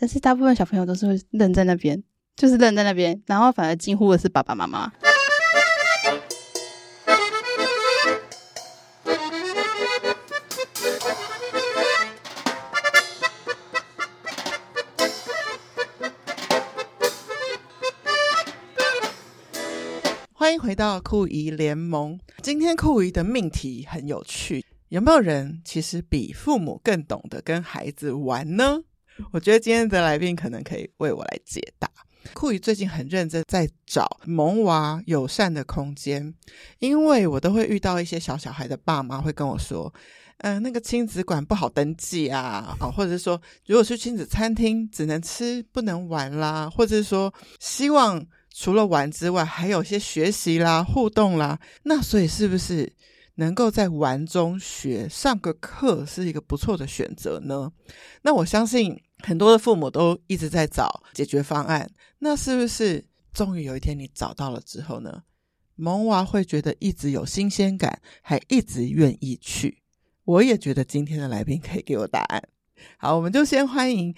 但是大部分小朋友都是会愣在那边，就是愣在那边，然后反而惊呼的是爸爸妈妈。欢迎回到酷姨联盟。今天酷姨的命题很有趣，有没有人其实比父母更懂得跟孩子玩呢？我觉得今天的来宾可能可以为我来解答。酷姨最近很认真在找萌娃友善的空间，因为我都会遇到一些小小孩的爸妈会跟我说，嗯、那个亲子馆不好登记啊，啊，或者是说，如果是亲子餐厅，只能吃不能玩啦，或者是说，希望。除了玩之外，还有一些学习啦、互动啦。那所以是不是能够在玩中学上个课是一个不错的选择呢？那我相信很多的父母都一直在找解决方案。那是不是终于有一天你找到了之后呢？萌娃会觉得一直有新鲜感，还一直愿意去。我也觉得今天的来宾可以给我答案。好，我们就先欢迎。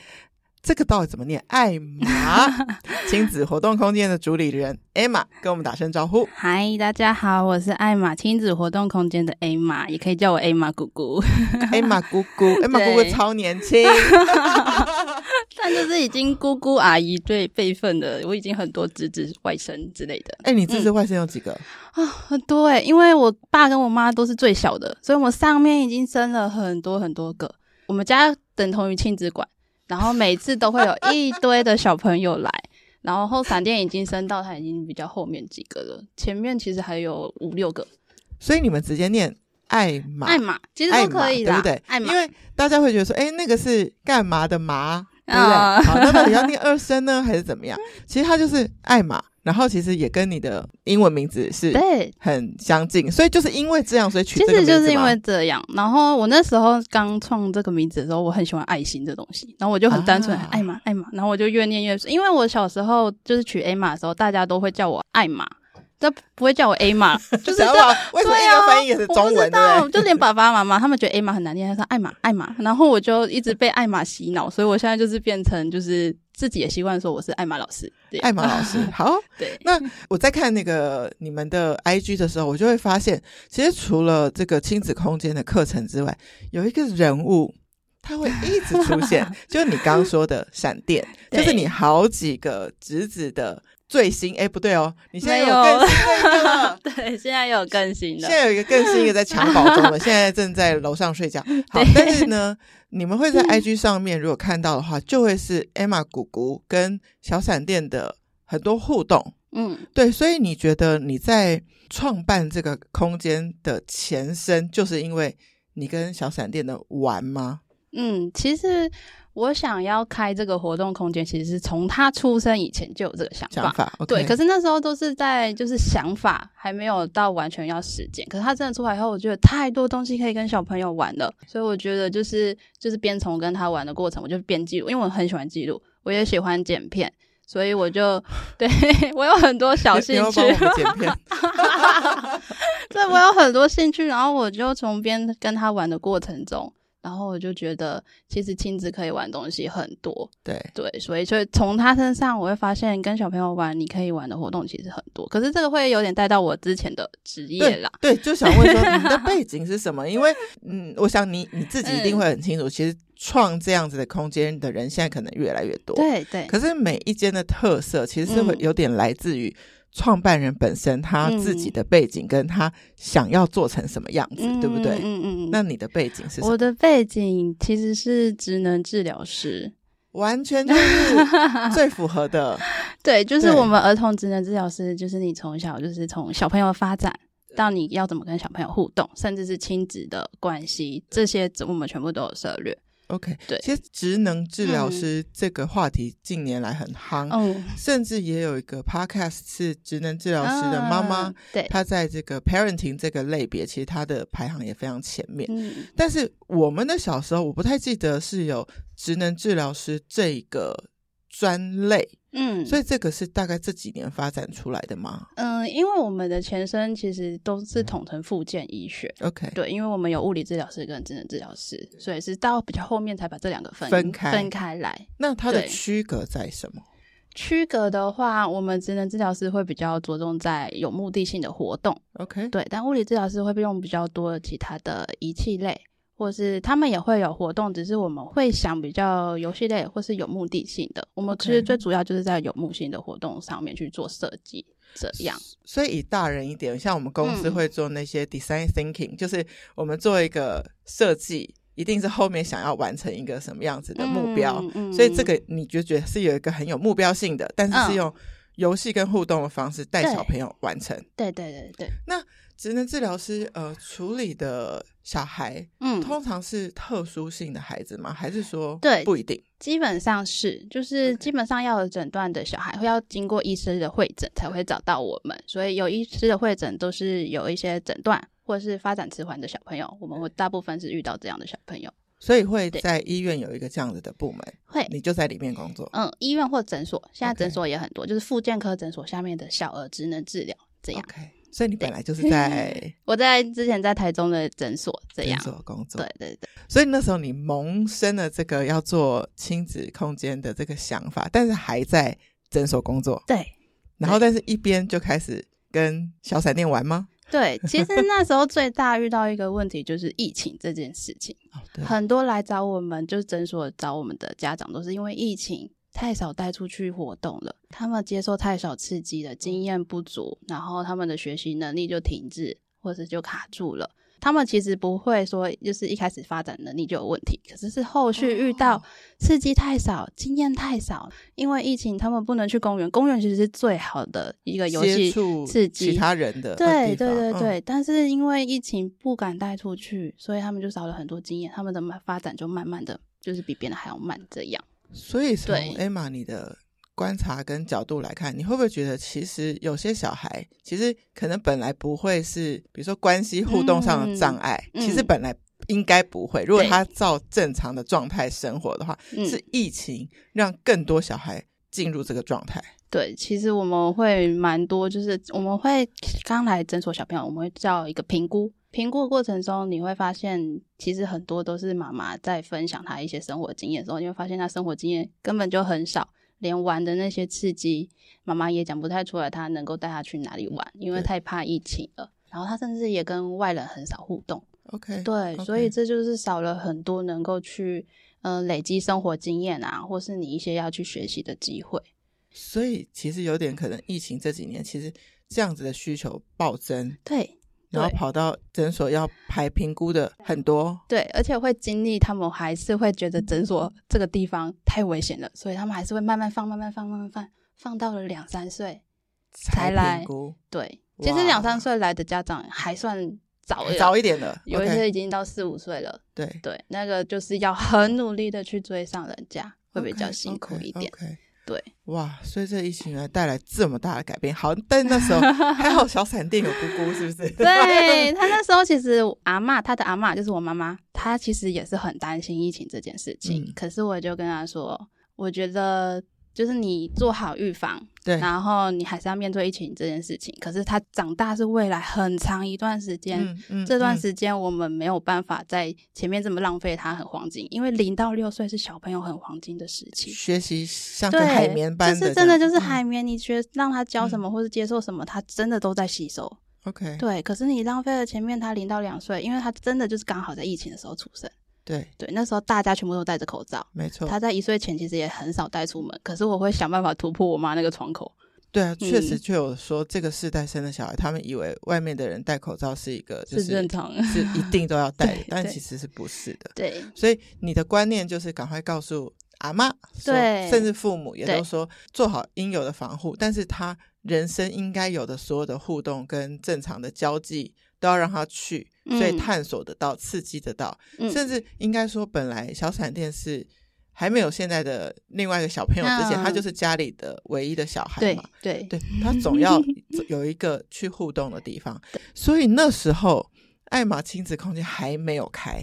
这个到底怎么念？艾玛 亲子活动空间的主理人艾玛，跟我们打声招呼。嗨，大家好，我是艾玛亲子活动空间的艾玛，也可以叫我艾玛姑姑。艾玛姑姑，艾玛姑姑超年轻，但就是已经姑姑阿姨对辈分的，我已经很多侄子外甥之类的。哎，你侄子外甥有几个？啊、很多哎，因为我爸跟我妈都是最小的，所以我们上面已经生了很多很多个。我们家等同于亲子馆。然后每次都会有一堆的小朋友来，然后后闪电已经升到他已经比较后面几个了，前面其实还有五六个，所以你们直接念艾玛，艾玛其实都可以的，对不对？艾玛，因为大家会觉得说，哎，那个是干嘛的嘛，对不对？哦、好，那到底要念二声呢，还是怎么样？其实它就是艾玛。然后其实也跟你的英文名字是对很相近，所以就是因为这样，所以取这个名字。其实就是因为这样。然后我那时候刚创这个名字的时候，我很喜欢爱心这东西，然后我就很单纯，啊、艾玛艾玛，然后我就越念越顺。因为我小时候就是取艾玛的时候，大家都会叫我艾玛，都不会叫我艾玛，就是这样。为什么英文翻译也是中文？我不知道，就连爸爸妈妈他们觉得 A 玛很难念，他说艾玛艾玛，然后我就一直被艾玛洗脑，所以我现在就是变成就是。自己也习惯说我是艾玛老师，对，艾玛老师好。对，那我在看那个你们的 IG 的时候，我就会发现，其实除了这个亲子空间的课程之外，有一个人物他会一直出现，就是你刚刚说的闪电，就是你好几个侄子的。最新哎，不对哦，你现在有更新的了。对，现在有更新 的。现在有一个更新一个在襁褓中的，现在正在楼上睡觉。好，但是呢，你们会在 IG 上面如果看到的话，就会是 Emma 姑姑跟小闪电的很多互动。嗯，对，所以你觉得你在创办这个空间的前身，就是因为你跟小闪电的玩吗？嗯，其实。我想要开这个活动空间，其实是从他出生以前就有这个想法。想法 okay、对，可是那时候都是在就是想法还没有到完全要实践。可是他真的出来以后，我觉得太多东西可以跟小朋友玩了，所以我觉得就是就是边从跟他玩的过程，我就边记录，因为我很喜欢记录，我也喜欢剪片，所以我就 对我有很多小兴趣。你要帮我们剪片？对，我有很多兴趣，然后我就从边跟他玩的过程中。然后我就觉得，其实亲子可以玩东西很多，对对，所以所以从他身上，我会发现跟小朋友玩，你可以玩的活动其实很多。可是这个会有点带到我之前的职业啦，对，对，就想问说你的背 景是什么？因为嗯，我想你你自己一定会很清楚，嗯、其实创这样子的空间的人现在可能越来越多，对对。可是每一间的特色其实是会有点来自于。嗯创办人本身他自己的背景，跟他想要做成什么样子，嗯、对不对？嗯嗯嗯。那你的背景是什么？我的背景其实是职能治疗师，完全就是最符合的。对，就是我们儿童职能治疗师，就是你从小就是从小朋友发展到你要怎么跟小朋友互动，甚至是亲子的关系，这些我们全部都有涉猎。OK，对，其实职能治疗师这个话题近年来很夯，嗯，甚至也有一个 podcast 是职能治疗师的妈妈，嗯、对，她在这个 parenting 这个类别，其实她的排行也非常前面。嗯，但是我们的小时候，我不太记得是有职能治疗师这个专类，嗯，所以这个是大概这几年发展出来的吗？嗯，因为我们的前身其实都是统称复健医学。OK，对，因为我们有物理治疗师跟职能治疗师，所以是到比较后面才把这两个分分开分开来。那它的区隔在什么？区隔的话，我们职能治疗师会比较着重在有目的性的活动。OK，对，但物理治疗师会用比较多的其他的仪器类。或是他们也会有活动，只是我们会想比较游戏类或是有目的性的。我们其实最主要就是在有目的性的活动上面去做设计，这样。所以以大人一点，像我们公司会做那些 design thinking，、嗯、就是我们做一个设计，一定是后面想要完成一个什么样子的目标。嗯嗯、所以这个你就觉得是有一个很有目标性的，但是是用游戏跟互动的方式带小朋友完成。对对对对。那职能治疗师呃处理的小孩，嗯，通常是特殊性的孩子吗？还是说对不一定？基本上是，就是基本上要有诊断的小孩，会要经过医师的会诊才会找到我们。所以有医师的会诊都是有一些诊断或者是发展迟缓的小朋友，我们会大部分是遇到这样的小朋友。所以会在医院有一个这样子的部门，会你就在里面工作。嗯，医院或诊所，现在诊所也很多，就是复健科诊所下面的小儿职能治疗这样。Okay. 所以你本来就是在 我在之前在台中的诊所这样诊所工作，对对对。所以那时候你萌生了这个要做亲子空间的这个想法，但是还在诊所工作，对。然后，但是一边就开始跟小闪电玩吗？对，其实那时候最大遇到一个问题就是疫情这件事情，哦、很多来找我们就是诊所找我们的家长都是因为疫情。太少带出去活动了，他们接受太少刺激了，经验不足，然后他们的学习能力就停滞，或者就卡住了。他们其实不会说，就是一开始发展能力就有问题，可是是后续遇到刺激太少，经验太少，因为疫情他们不能去公园，公园其实是最好的一个游戏刺激其他人的。对对对对，嗯、但是因为疫情不敢带出去，所以他们就少了很多经验，他们的发展就慢慢的就是比别人还要慢这样。所以从 Emma 你的观察跟角度来看，你会不会觉得其实有些小孩其实可能本来不会是，比如说关系互动上的障碍，嗯、其实本来应该不会。如果他照正常的状态生活的话，是疫情让更多小孩进入这个状态。对，其实我们会蛮多，就是我们会刚来诊所小朋友，我们会叫一个评估。评估的过程中，你会发现，其实很多都是妈妈在分享她一些生活经验的时候，你会发现她生活经验根本就很少，连玩的那些刺激，妈妈也讲不太出来，她能够带她去哪里玩，因为太怕疫情了。然后她甚至也跟外人很少互动。OK，对，okay. 所以这就是少了很多能够去嗯、呃、累积生活经验啊，或是你一些要去学习的机会。所以其实有点可能，疫情这几年其实这样子的需求暴增。对。然后跑到诊所要排评估的很多，对，而且会经历，他们还是会觉得诊所这个地方太危险了，所以他们还是会慢慢放、慢慢放、慢慢放，放到了两三岁才来。对，其实两三岁来的家长还算早了，早一点的，有一些已经到四五岁了。对对，那个就是要很努力的去追上人家，会比较辛苦一点。Okay, okay. 对，哇！所以这疫情来带来这么大的改变，好，但那时候还好，小闪电有姑姑，是不是？对，他那时候其实阿嬷，他的阿嬷就是我妈妈，她其实也是很担心疫情这件事情。嗯、可是我就跟她说，我觉得。就是你做好预防，对，然后你还是要面对疫情这件事情。可是他长大是未来很长一段时间，嗯嗯、这段时间我们没有办法在前面这么浪费它很黄金，因为零到六岁是小朋友很黄金的时期，学习像个海绵般的，就是真的就是海绵，你学让他教什么或是接受什么，他真的都在吸收。OK，对。可是你浪费了前面他零到两岁，因为他真的就是刚好在疫情的时候出生。对对，那时候大家全部都戴着口罩，没错。他在一岁前其实也很少带出门，可是我会想办法突破我妈那个窗口。对啊，确实就有说这个世代生的小孩，他们以为外面的人戴口罩是一个就是正常，是 一定都要戴，但其实是不是的。对，所以你的观念就是赶快告诉阿妈，对，甚至父母也都说做好应有的防护，但是他人生应该有的所有的互动跟正常的交际都要让他去。所以探索得到，刺激得到，嗯、甚至应该说，本来小闪电是还没有现在的另外一个小朋友之前，嗯、他就是家里的唯一的小孩嘛。对对，对，他总要有一个去互动的地方。所以那时候，艾玛亲子空间还没有开，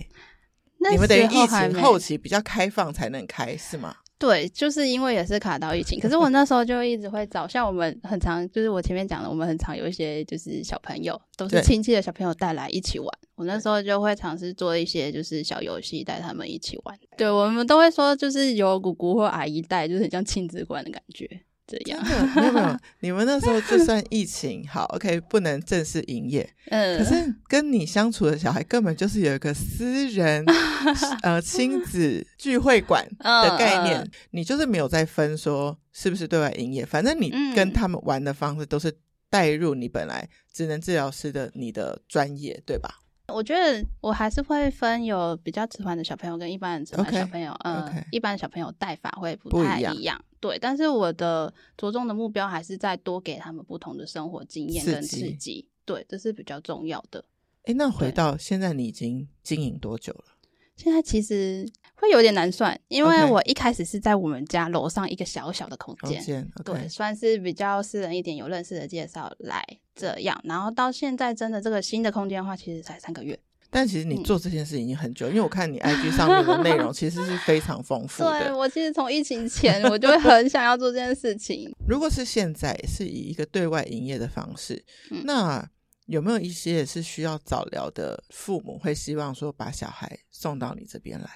你们等于疫情后期比较开放才能开，是吗？对，就是因为也是卡到疫情，可是我那时候就一直会找，像我们很常，就是我前面讲的，我们很常有一些就是小朋友，都是亲戚的小朋友带来一起玩。我那时候就会尝试做一些就是小游戏，带他们一起玩。对，我们都会说，就是有姑姑或阿姨带，就是很像亲子馆的感觉。这样。没有没有，你们那时候就算疫情好，OK，不能正式营业，嗯，可是跟你相处的小孩根本就是有一个私人 呃亲子聚会馆的概念，你就是没有在分说是不是对外营业，反正你跟他们玩的方式都是带入你本来职能治疗师的你的专业，对吧？我觉得我还是会分有比较迟缓的小朋友跟一般的迟缓小朋友，嗯.一般的小朋友带法会不太一样，对。但是我的着重的目标还是在多给他们不同的生活经验跟刺激，刺激对，这是比较重要的。哎，那回到现在，你已经经营多久了？现在其实会有点难算，因为我一开始是在我们家楼上一个小小的空间，okay. 对，算是比较私人一点，有认识的介绍来这样，然后到现在真的这个新的空间的话，其实才三个月。但其实你做这件事已经很久，嗯、因为我看你 IG 上面的内容其实是非常丰富的。对，我其实从疫情前我就会很想要做这件事情。如果是现在是以一个对外营业的方式，嗯、那。有没有一些是需要早疗的父母会希望说把小孩送到你这边来？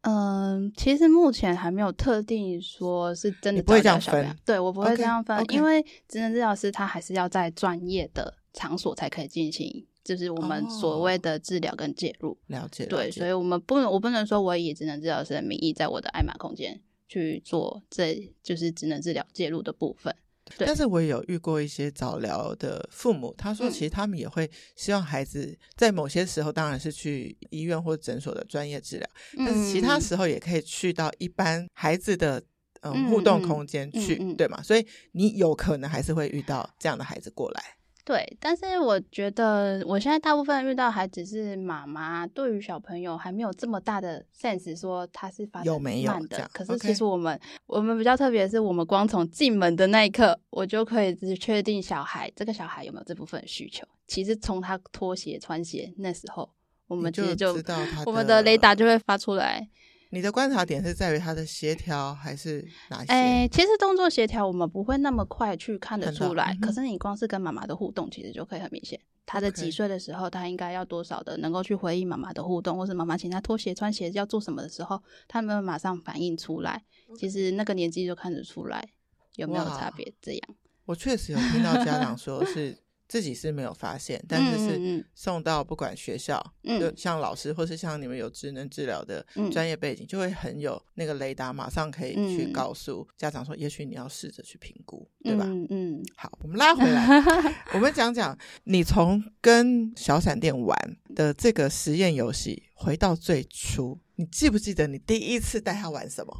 嗯，其实目前还没有特定说是真的不会这样分。对，我不会这样分，okay, okay. 因为职能治疗师他还是要在专业的场所才可以进行，就是我们所谓的治疗跟介入。了解，对，所以我们不能，我不能说我以职能治疗师的名义在我的爱玛空间去做，这就是职能治疗介入的部分。对但是我也有遇过一些早疗的父母，他说其实他们也会希望孩子在某些时候当然是去医院或诊所的专业治疗，嗯，但是其他时候也可以去到一般孩子的嗯互动空间去，嗯嗯嗯，对吗？所以你有可能还是会遇到这样的孩子过来。对，但是我觉得我现在大部分遇到还只是妈妈，对于小朋友还没有这么大的 sense，说他是发展慢的。有没有这样？可是其实我们我们比较特别的是，我们光从进门的那一刻，我就可以只确定小孩这个小孩有没有这部分需求。其实从他脱鞋穿鞋那时候，我们其实就知道他我们的雷达就会发出来。你的观察点是在于他的协调还是哪些？哎、欸，其实动作协调我们不会那么快去看得出来，嗯、可是你光是跟妈妈的互动，其实就可以很明显。他的几岁的时候，他应该要多少的能够去回应妈妈的互动，或是妈妈请他脱鞋穿鞋要做什么的时候，他们马上反应出来。其实那个年纪就看得出来有没有差别。这样，我确实有听到家长说是。自己是没有发现，但是是送到不管学校，嗯、就像老师或是像你们有职能治疗的专业背景，嗯、就会很有那个雷达，马上可以去告诉家长说，也许你要试着去评估，对吧？嗯，嗯好，我们拉回来，我们讲讲你从跟小闪电玩的这个实验游戏，回到最初。你记不记得你第一次带他玩什么？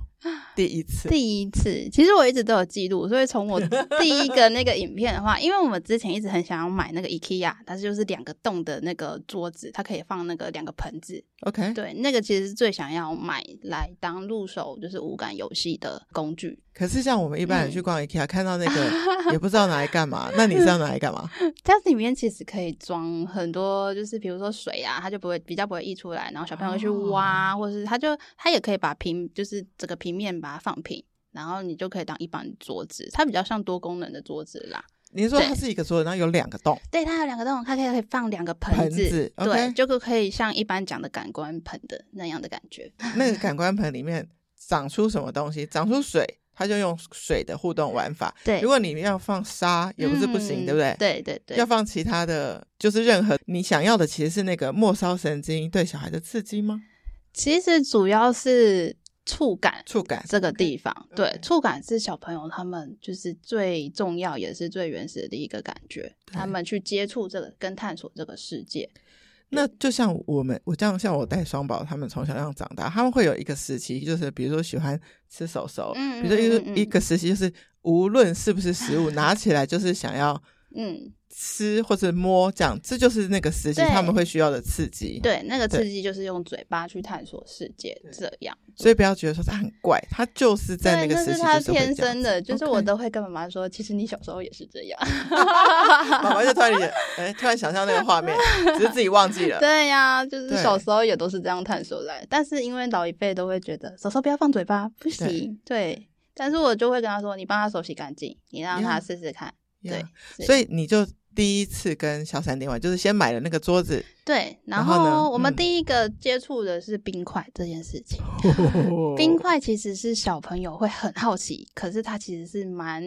第一次，第一次，其实我一直都有记录，所以从我第一个那个影片的话，因为我们之前一直很想要买那个 IKEA，它就是两个洞的那个桌子，它可以放那个两个盆子。OK，对，那个其实是最想要买来当入手就是无感游戏的工具。可是像我们一般人去逛 IKEA，、嗯、看到那个 也不知道拿来干嘛，那你是要拿来干嘛？它里面其实可以装很多，就是比如说水啊，它就不会比较不会溢出来，然后小朋友去挖，哦、或者是它就它也可以把瓶，就是整个平面把它放平，然后你就可以当一般桌子，它比较像多功能的桌子啦。你说它是一个桌子，然后有两个洞，对，它有两个洞，它可以可以放两个盆子，盆子对，okay? 就可以像一般讲的感官盆的那样的感觉。那个感官盆里面长出什么东西？长出水，它就用水的互动玩法。对，如果你要放沙，也不是不行，嗯、对不对？对对对，要放其他的就是任何你想要的，其实是那个末梢神经对小孩的刺激吗？其实主要是。触感，触感这个地方，okay. 对.触感是小朋友他们就是最重要也是最原始的一个感觉，他们去接触这个跟探索这个世界。那就像我们，我这样像我带双宝，他们从小这样长大，他们会有一个时期，就是比如说喜欢吃手手，嗯，比如说一个一个时期，就是无论是不是食物，拿起来就是想要嗯。吃或者摸，这样这就是那个时期他们会需要的刺激。对，那个刺激就是用嘴巴去探索世界，这样。所以不要觉得说他很怪，他就是在那个时期就是，是他天生的。就是我都会跟妈妈说，其实你小时候也是这样。妈妈就突然间，哎，突然想象那个画面，只是自己忘记了。对呀，就是小时候也都是这样探索来。但是因为老一辈都会觉得，手手不要放嘴巴，不行。对，但是我就会跟他说，你帮他手洗干净，你让他试试看。对，所以你就。第一次跟小闪电玩，就是先买了那个桌子。对，然后，然后我们第一个接触的是冰块这件事情。嗯、冰块其实是小朋友会很好奇，可是它其实是蛮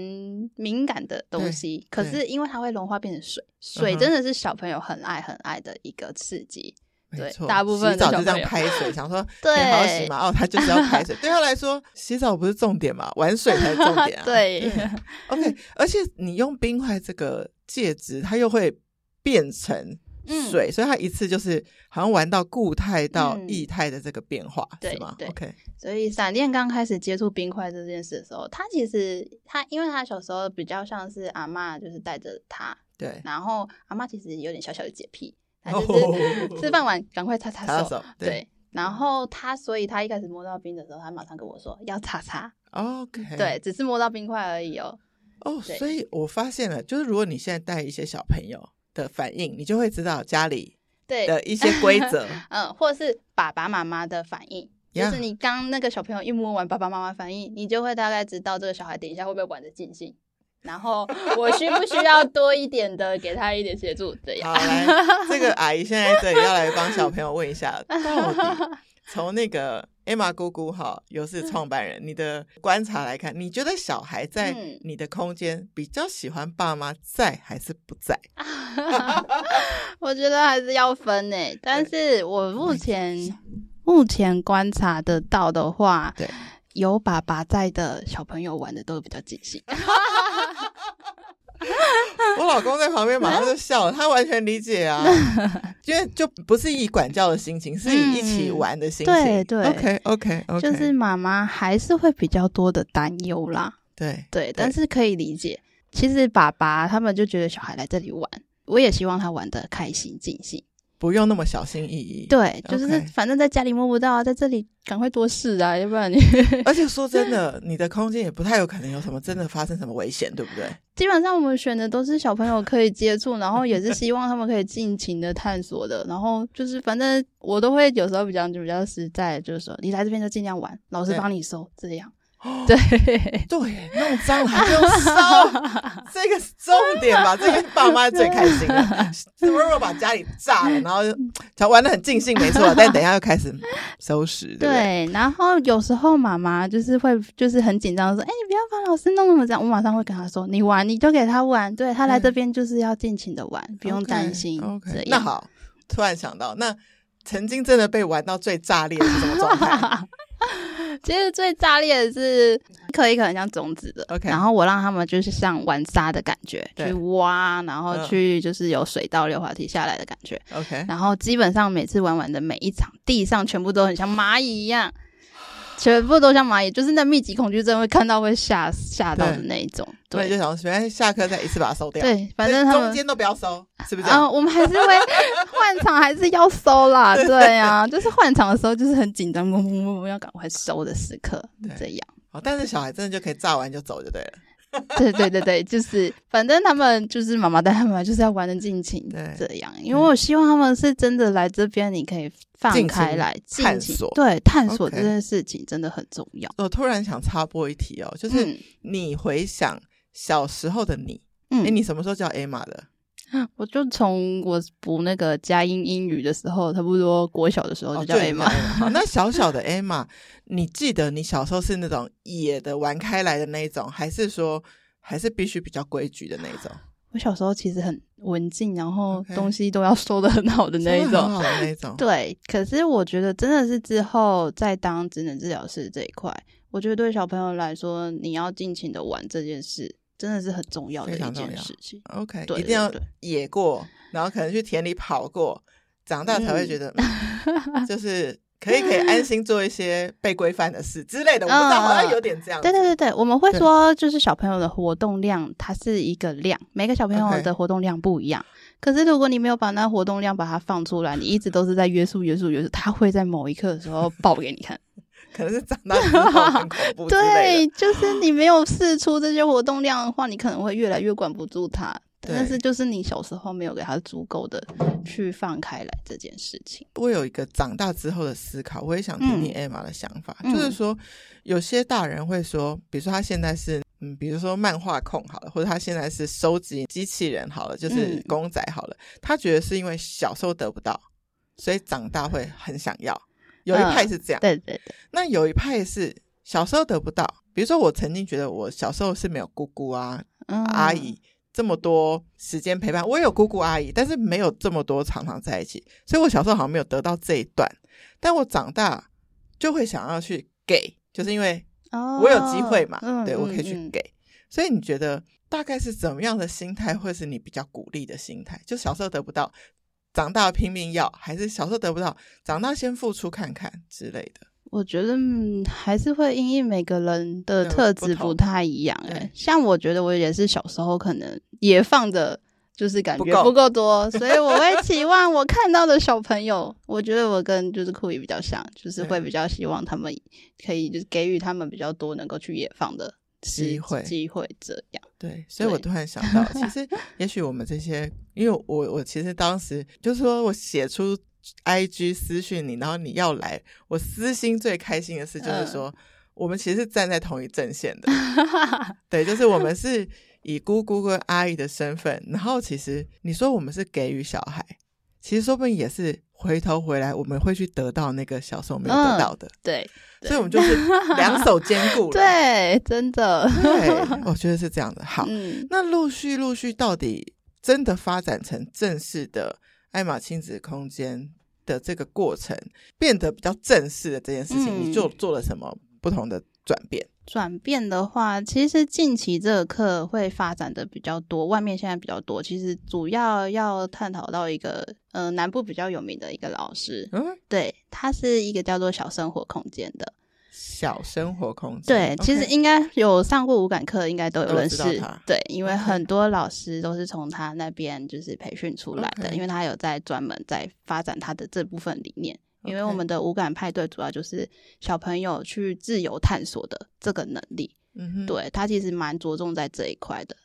敏感的东西。可是因为它会融化变成水，水真的是小朋友很爱很爱的一个刺激。对，大部分洗澡就这样拍水，想说很好洗嘛。哦，他就是要拍水。对他来说，洗澡不是重点嘛，玩水才是重点啊。对，对，OK。而且你用冰块这个介质，它又会变成水，嗯、所以它一次就是好像玩到固态到液态的这个变化，嗯、是吗？对，OK。所以闪电刚开始接触冰块这件事的时候，他其实他因为他小时候比较像是阿嬷，就是带着他，对。然后阿嬷其实有点小小的洁癖。他就是吃饭完赶快擦擦 手，手对，对。然后他，所以他一开始摸到冰的时候，他马上跟我说要擦擦。OK，对，只是摸到冰块而已哦。哦，oh, 所以我发现了，就是如果你现在带一些小朋友的反应，你就会知道家里对的一些规则，嗯，或者是爸爸妈妈的反应. 就是你刚那个小朋友一摸完，爸爸妈妈反应，你就会大概知道这个小孩等一下会不会玩的尽兴。然后我需不需要多一点的给他一点协助？这样。好，来，这个阿姨现在这里要来帮小朋友问一下，到底 从那个 Emma 姑姑哈，又是创办人，你的观察来看，你觉得小孩在你的空间比较喜欢爸妈在还是不在？我觉得还是要分诶，但是我目前目前观察得到的话，对。有爸爸在的小朋友玩的都比较尽兴。我老公在旁边马上就笑了，他完全理解啊，因为就不是以管教的心情，是以一起玩的心情。对对，OK OK OK，就是妈妈还是会比较多的担忧啦。对对，但是可以理解。其实爸爸他们就觉得小孩来这里玩，我也希望他玩的开心尽兴。不用那么小心翼翼。对，就是反正在家里摸不到，在这里赶快多试啊，要不然你。而且说真的，你的空间也不太有可能有什么真的发生什么危险，对不对？基本上我们选的都是小朋友可以接触，然后也是希望他们可以尽情的探索的。然后就是反正我都会有时候比较就比较实在，就是说你来这边就尽量玩，老师帮你收这样。对对，弄脏了还不用收，这个是重点吧？这个爸妈最开心的。如果把家里炸了，然后就玩的很尽兴，没错。但等一下又开始收拾。对，对，然后有时候妈妈就是会就是很紧张，说：“哎，你不要把老师弄那么脏。”我马上会跟他说：“你玩，你就给他玩。对，他来这边就是要尽情的玩，不用担心。” OK，那好，突然想到，那曾经真的被玩到最炸裂是什么状态？其实最炸裂的是一颗一颗很像种子的，OK。然后我让他们就是像玩沙的感觉，去挖，然后去就是有水道溜滑梯下来的感觉，OK。然后基本上每次玩完的每一场，地上全部都很像蚂蚁一样。全部都像蚂蚁，就是那密集恐惧症会看到会吓吓到的那一种。对，对就想说，反正下课再一次把它收掉。对，反正他们中间都不要收，是不是？啊，我们还是会换场，还是要收啦。对呀、啊，就是换场的时候就是很紧张，嗡嗡嗡，要赶快收的时刻，对这样。哦，但是小孩真的就可以炸完就走就对了。对对对对，就是反正他们就是妈妈带他们来，就是要玩的尽情，这样。因为我希望他们是真的来这边，你可以放开来探索，对，探索这件事情真的很重要。我突然想插播一题哦，就是你回想小时候的你，哎，你什么时候叫 Emma 的？我就从我补那个佳音英语的时候，差不多国小的时候就叫 Emma。好，那小小的 Emma，你记得你小时候是那种野的玩开来的那一种，还是说还是必须比较规矩的那一种？我小时候其实很文静，然后东西都要收的很好的那一种，很好的那一种。对，可是我觉得真的是之后在当职能治疗师这一块，我觉得对小朋友来说，你要尽情的玩这件事。真的是很重要的一件事情。OK，对，一定要野过，然后可能去田里跑过，长大才会觉得，就是可以可以安心做一些被规范的事之类的。我不知道，好像有点这样。对对对对，我们会说，就是小朋友的活动量，它是一个量，每个小朋友的活动量不一样。可是如果你没有把那活动量把它放出来，你一直都是在约束约束约束，他会在某一刻的时候爆给你看。可能是长大之后 很恐怖。对，就是你没有试出这些活动量的话，你可能会越来越管不住他。对但是就是你小时候没有给他足够的去放开来这件事情。我有一个长大之后的思考，我也想听听 Emma 的想法，嗯、就是说有些大人会说，比如说他现在是嗯，比如说漫画控好了，或者他现在是收集机器人好了，就是公仔好了，嗯、他觉得是因为小时候得不到，所以长大会很想要。有一派是这样，嗯、对对对。那有一派是小时候得不到，比如说我曾经觉得我小时候是没有姑姑啊、嗯、阿姨。这么多时间陪伴，我也有姑姑阿姨，但是没有这么多常常在一起，所以我小时候好像没有得到这一段。但我长大就会想要去给，就是因为我有机会嘛，哦、对，我可以去给。所以你觉得大概是怎么样的心态，会是你比较鼓励的心态？就小时候得不到，长大拼命要，还是小时候得不到，长大先付出看看之类的？我觉得、嗯、还是会因为每个人的特质不太一样哎，像我觉得我也是小时候可能也放的，就是感觉不够。多，所以我会期望我看到的小朋友，我觉得我跟就是酷姨比较像，就是会比较希望他们可以就是给予他们比较多能够去野放的机会机会这样。对，所以我突然想到，其实 也许我们这些，因为我我其实当时就是说我写出。IG 私讯你，然后你要来，我私心最开心的事就是说，嗯、我们其实是站在同一阵线的，对，就是我们是以姑姑跟阿姨的身份，然后其实你说我们是给予小孩，其实说不定也是回头回来，我们会去得到那个小时候没有得到的，嗯、对，对所以我们就是 两手兼顾了，对，真的，对，我觉得是这样的。好，嗯、那陆续陆续到底真的发展成正式的。艾玛亲子空间的这个过程变得比较正式的这件事情，嗯、你做做了什么不同的转变？转变的话，其实近期这个课会发展的比较多，外面现在比较多。其实主要要探讨到一个，呃，南部比较有名的一个老师，嗯，对，他是一个叫做小生活空间的。小生活空间，对其实应该有上过五感课，应该都有认识。对，因为很多老师都是从他那边就是培训出来的因为他有在专门在发展他的这部分理念。因为我们的五感派对主要就是小朋友去自由探索的这个能力。嗯哼，对，他其实蛮着重在这一块的。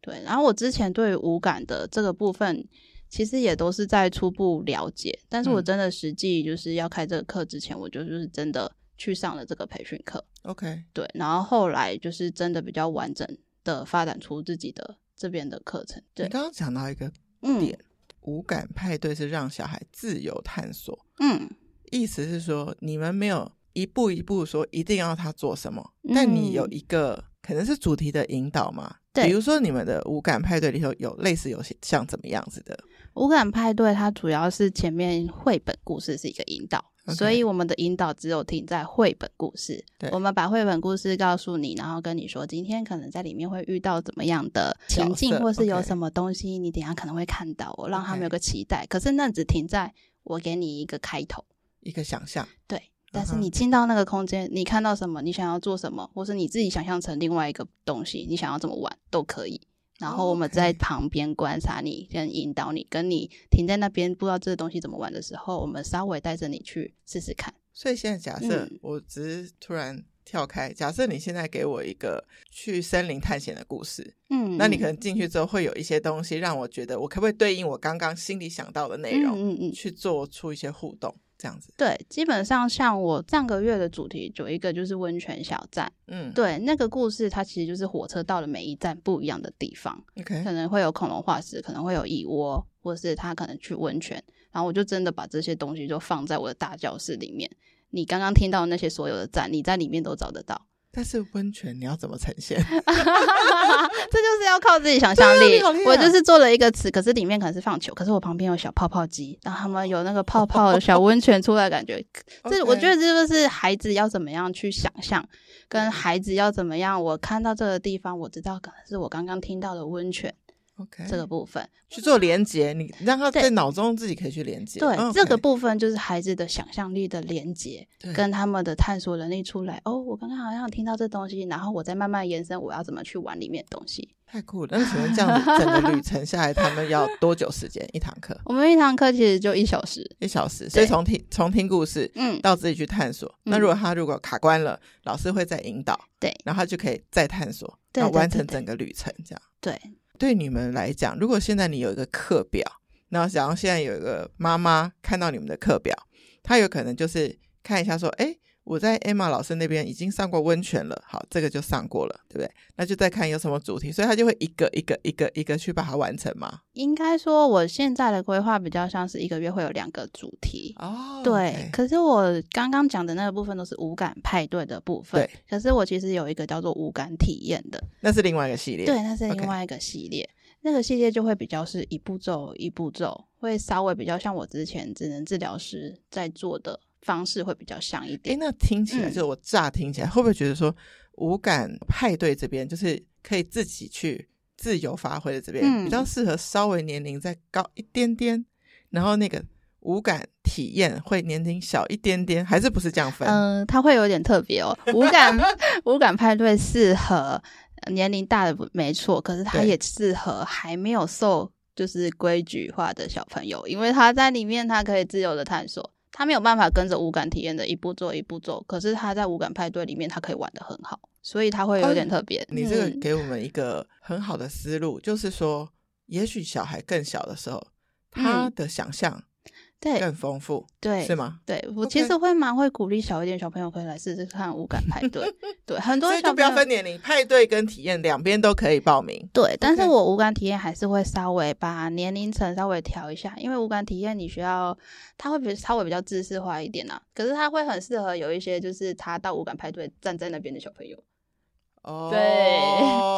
对，然后我之前对五感的这个部分，其实也都是在初步了解，但是我真的实际就是要开这个课之前，我就就是真的。去上了这个培训课，OK，对，然后后来就是真的比较完整的发展出自己的这边的课程。对，你刚刚讲到一个点，嗯、五感派对是让小孩自由探索，嗯，意思是说你们没有一步一步说一定要他做什么，嗯、但你有一个可能是主题的引导嘛？对，比如说你们的五感派对里头有类似有些像怎么样子的？五感派对它主要是前面绘本故事是一个引导。所以我们的引导只有停在绘本故事。对，我们把绘本故事告诉你，然后跟你说今天可能在里面会遇到怎么样的情境，或是有什么东西，你等下可能会看到，我让他们有个期待。可是那只停在我给你一个开头，一个想象。对，但是你进到那个空间，你看到什么，你想要做什么，或是你自己想象成另外一个东西，你想要怎么玩都可以。然后我们在旁边观察你，跟引导你，跟你停在那边不知道这个东西怎么玩的时候，我们稍微带着你去试试看。所以现在假设我只是突然跳开，嗯、假设你现在给我一个去森林探险的故事，嗯，那你可能进去之后会有一些东西让我觉得，我可不可以对应我刚刚心里想到的内容，嗯嗯嗯，去做出一些互动？这样子，对，基本上像我上个月的主题有一个就是温泉小站，嗯，对，那个故事它其实就是火车到了每一站不一样的地方，OK，可能会有恐龙化石，可能会有蚁窝，或是他可能去温泉，然后我就真的把这些东西就放在我的大教室里面，你刚刚听到的那些所有的站，你在里面都找得到。但是温泉你要怎么呈现？这就是要靠自己想象力。我就是做了一个词，可是里面可能是放球，可是我旁边有小泡泡机，然后他们有那个泡泡小温泉出来，感觉。这我觉得这就是孩子要怎么样去想象，跟孩子要怎么样。我看到这个地方，我知道可能是我刚刚听到的温泉。OK，这个部分去做连接，你让他在脑中自己可以去连接。对，这个部分就是孩子的想象力的连接，跟他们的探索能力出来。哦，我刚刚好像听到这东西，然后我再慢慢延伸，我要怎么去玩里面的东西。太酷了！那请问这样子整个旅程下来，他们要多久时间一堂课？我们一堂课其实就一小时，一小时。所以从听从听故事，嗯，到自己去探索。嗯、那如果他如果卡关了，老师会再引导，对，然后他就可以再探索，对，完成整个旅程。这样，对。对你们来讲，如果现在你有一个课表，那假如现在有一个妈妈看到你们的课表，她有可能就是看一下说，哎。我在 Emma 老师那边已经上过温泉了，好，这个就上过了，对不对？那就再看有什么主题，所以他就会一个一个一个一个去把它完成嘛。应该说，我现在的规划比较像是一个月会有两个主题哦。对可是我刚刚讲的那个部分都是五感派对的部分。对，可是我其实有一个叫做五感体验的，那是另外一个系列。对，那是另外一个系列。Okay、那个系列就会比较是一步骤一步骤，会稍微比较像我之前只能治疗师在做的。方式会比较像一点。哎，那听起来、嗯、就我乍听起来，会不会觉得说无感派对这边就是可以自己去自由发挥的这边、嗯、比较适合稍微年龄再高一点点，然后那个无感体验会年龄小一点点，还是不是这样分？嗯、呃，它会有点特别哦。无感无感派对适合年龄大的没错，可是它也适合还没有受就是规矩化的小朋友，因为他在里面他可以自由的探索。他没有办法跟着五感体验的一步做一步做，可是他在五感派对里面，他可以玩的很好，所以他会有点特别。哦，你这个给我们一个很好的思路，嗯、就是说，也许小孩更小的时候，他的想象。对，更丰富，对，是吗？对，我其实会蛮会鼓励小一点小朋友可以来试试看无感派对，对，很多小朋友，不要分年龄，派对跟体验两边都可以报名。对，但是我无感体验还是会稍微把年龄层稍微调一下，因为无感体验你需要，它会比稍微比较知识化一点啊，可是它会很适合有一些就是他到无感派对站在那边的小朋友。哦，对，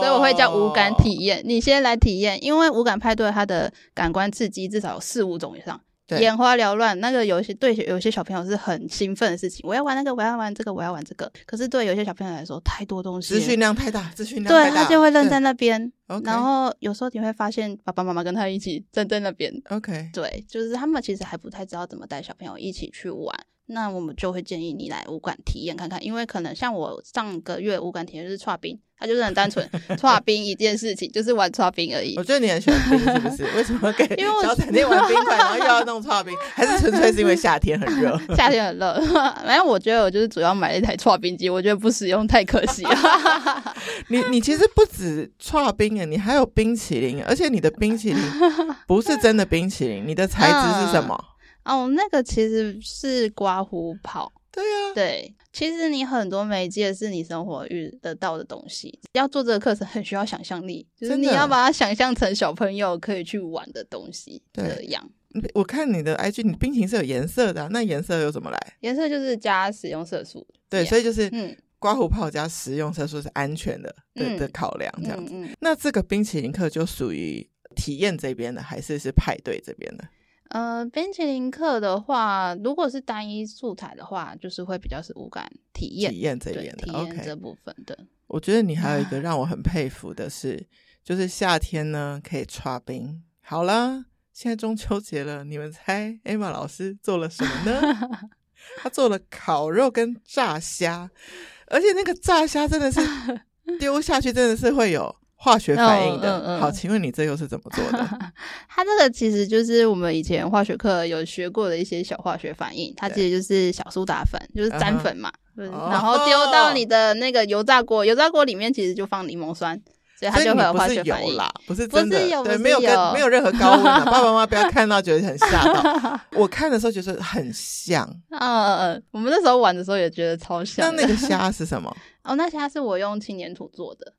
所以我会叫无感体验，你先来体验，因为无感派对它的感官刺激至少有四五种以上。对眼花缭乱，那个有些对有些小朋友是很兴奋的事情。我要玩那个，我要玩这个，我要玩这个。可是对有些小朋友来说，太多东西，资讯量太大，资讯量太大，对，他就会愣在那边。然后有时候你会发现，爸爸妈妈跟他一起站在那边。OK，对，就是他们其实还不太知道怎么带小朋友一起去玩。那我们就会建议你来五感体验看看，因为可能像我上个月五感体验就是搓冰，它就是很单纯 搓冰一件事情，就是玩搓冰而已。我觉得你很喜欢冰，是不是？为什么给小整天玩冰块，然后又要弄搓冰？还是纯粹是因为夏天很热？夏天很热。反正我觉得我就是主要买了一台搓冰机，我觉得不使用太可惜了。你你其实不止搓冰啊，你还有冰淇淋，而且你的冰淇淋不是真的冰淇淋，你的材质是什么？嗯哦，那个其实是刮胡泡。对呀、啊，对，其实你很多媒介是你生活遇得到的东西。要做这个课程很需要想象力，就是你要把它想象成小朋友可以去玩的东西这样。我看你的 IG，你冰淇淋是有颜色的、啊，那颜色又怎么来？颜色就是加食用色素。对，所以就是嗯，刮胡泡加食用色素是安全的的、嗯、的考量这样子。嗯嗯、那这个冰淇淋课就属于体验这边的，还是是派对这边的？呃，冰淇淋课的话，如果是单一素材的话，就是会比较是无感体验体验这边的，体验这部分的。我觉得你还有一个让我很佩服的是，就是夏天呢可以刷冰。好了，现在中秋节了，你们猜 Emma 老师做了什么呢？他做了烤肉跟炸虾，而且那个炸虾真的是 丢下去，真的是会有。化学反应的，嗯嗯嗯、好，请问你这又是怎么做的？它这个其实就是我们以前化学课有学过的一些小化学反应，它其实就是小苏打粉，就是粘粉嘛，嗯、然后丢到你的那个油炸锅，油炸锅里面其实就放柠檬酸，所以它就会有化学反应啦，不是真的，有，对，没有跟没有任何高温的，爸爸妈妈不要看到觉得很吓到。我看的时候觉得很像，嗯嗯嗯，我们那时候玩的时候也觉得超像。那那个虾是什么？哦，那虾是我用轻粘土做的。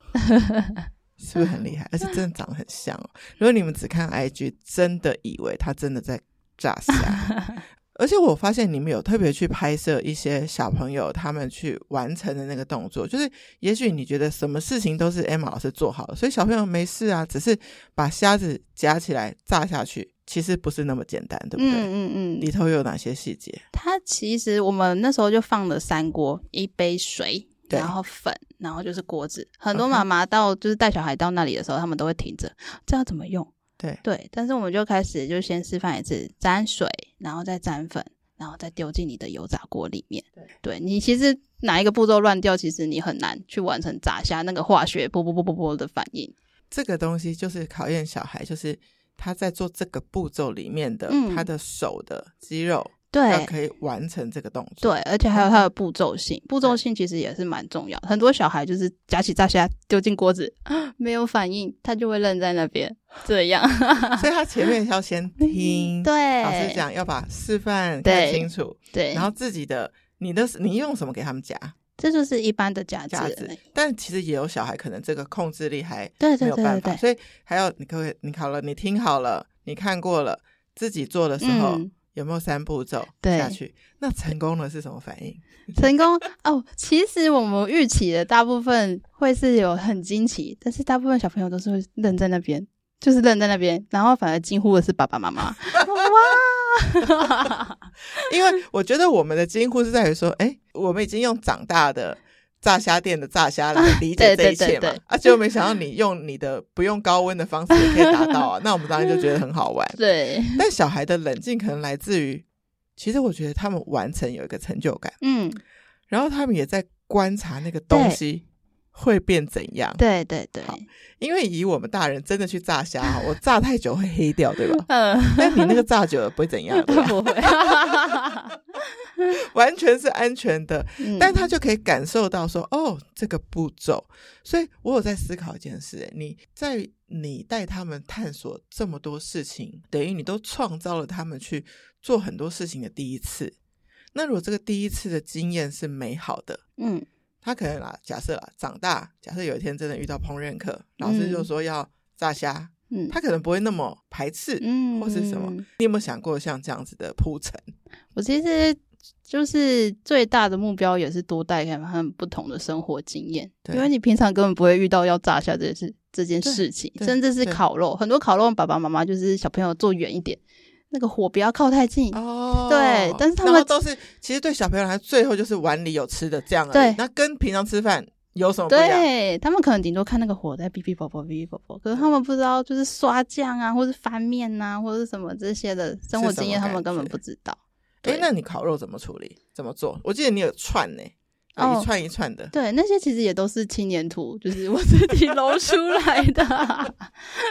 是不是很厉害？而且真的长得很像哦。如果你们只看 IG，真的以为他真的在炸虾。而且我发现你们有特别去拍摄一些小朋友他们去完成的那个动作，就是也许你觉得什么事情都是 Emma 老师做好了，所以小朋友没事啊，只是把虾子夹起来炸下去，其实不是那么简单，对不对？嗯嗯嗯。里头有哪些细节？它其实我们那时候就放了三锅，一杯水，然后粉。然后就是锅子。很多妈妈到就是带小孩到那里的时候，他们都会停着，这要怎么用？对对。但是我们就开始就先示范一次，沾水，然后再沾粉，然后再丢进你的油炸锅里面。对，对你其实哪一个步骤乱掉，其实你很难去完成炸虾那个化学啵啵啵啵啵的反应。这个东西就是考验小孩，就是他在做这个步骤里面的、嗯、他的手的肌肉。对，可以完成这个动作。对，而且还有它的步骤性，步骤性其实也是蛮重要。很多小孩就是夹起炸虾丢进锅子，没有反应，他就会愣在那边。这样，所以他前面要先 听，对，老师讲要把示范看清楚，对，然后自己的你的你用什么给他们夹？这就是一般的夹夹子。但其实也有小孩可能这个控制力还对没有办法，对对对对，所以还要你可不可以？你好了，你听好了，你看过了，自己做的时候。嗯有没有三步骤下去？那成功了是什么反应？成功哦，其实我们预期的大部分会是有很惊奇，但是大部分小朋友都是会愣在那边，就是愣在那边，然后反而惊呼的是爸爸妈妈。哇！因为我觉得我们的惊呼是在于说，哎，我们已经用长大的。炸虾店的炸虾来理解这一切嘛？而且我没想到你用你的不用高温的方式也可以达到啊！那我们当然就觉得很好玩。对，但小孩的冷静可能来自于，其实我觉得他们完成有一个成就感。嗯，然后他们也在观察那个东西会变怎样。对对对，因为以我们大人真的去炸虾，我炸太久会黑掉，对吧？嗯，但你那个炸久了不会怎样，不会。完全是安全的，嗯、但他就可以感受到说，哦，这个步骤。所以我有在思考一件事，你在你带他们探索这么多事情，等于你都创造了他们去做很多事情的第一次。那如果这个第一次的经验是美好的，嗯，他可能啊，假设啊，长大，假设有一天真的遇到烹饪课，老师就说要炸虾，嗯，他可能不会那么排斥，嗯，或是什么。你有没有想过像这样子的铺陈？我其实。就是最大的目标也是多带给他们不同的生活经验，对因为你平常根本不会遇到要炸下这件事这件事情，甚至是烤肉，很多烤肉爸爸妈妈就是小朋友坐远一点，那个火不要靠太近哦。对，但是他们都是其实对小朋友来说，最后就是碗里有吃的这样而已。对，那跟平常吃饭有什么不一样？对，他们可能顶多看那个火在哔哔啵啵哔哔啵啵，可是他们不知道就是刷酱啊，或是翻面啊，或者是什么这些的生活经验，他们根本不知道。哎，那你烤肉怎么处理？怎么做？我记得你有串呢，一串一串的。哦、对，那些其实也都是青年图，就是我自己揉出来的。